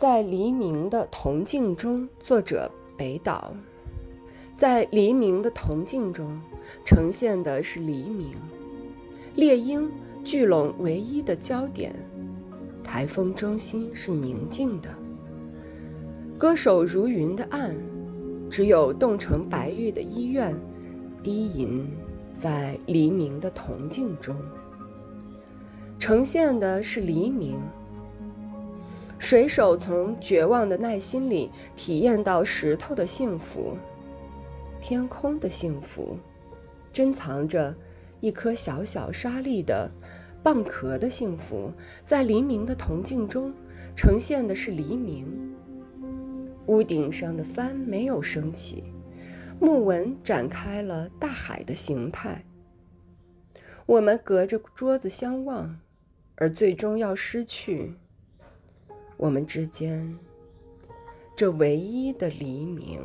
在黎明的铜镜中，作者北岛。在黎明的铜镜中，呈现的是黎明。猎鹰聚拢唯一的焦点，台风中心是宁静的。歌手如云的岸，只有冻成白玉的医院，低吟在黎明的铜镜中，呈现的是黎明。水手从绝望的耐心里体验到石头的幸福，天空的幸福，珍藏着一颗小小沙粒的蚌壳的幸福，在黎明的铜镜中呈现的是黎明。屋顶上的帆没有升起，木纹展开了大海的形态。我们隔着桌子相望，而最终要失去。我们之间，这唯一的黎明。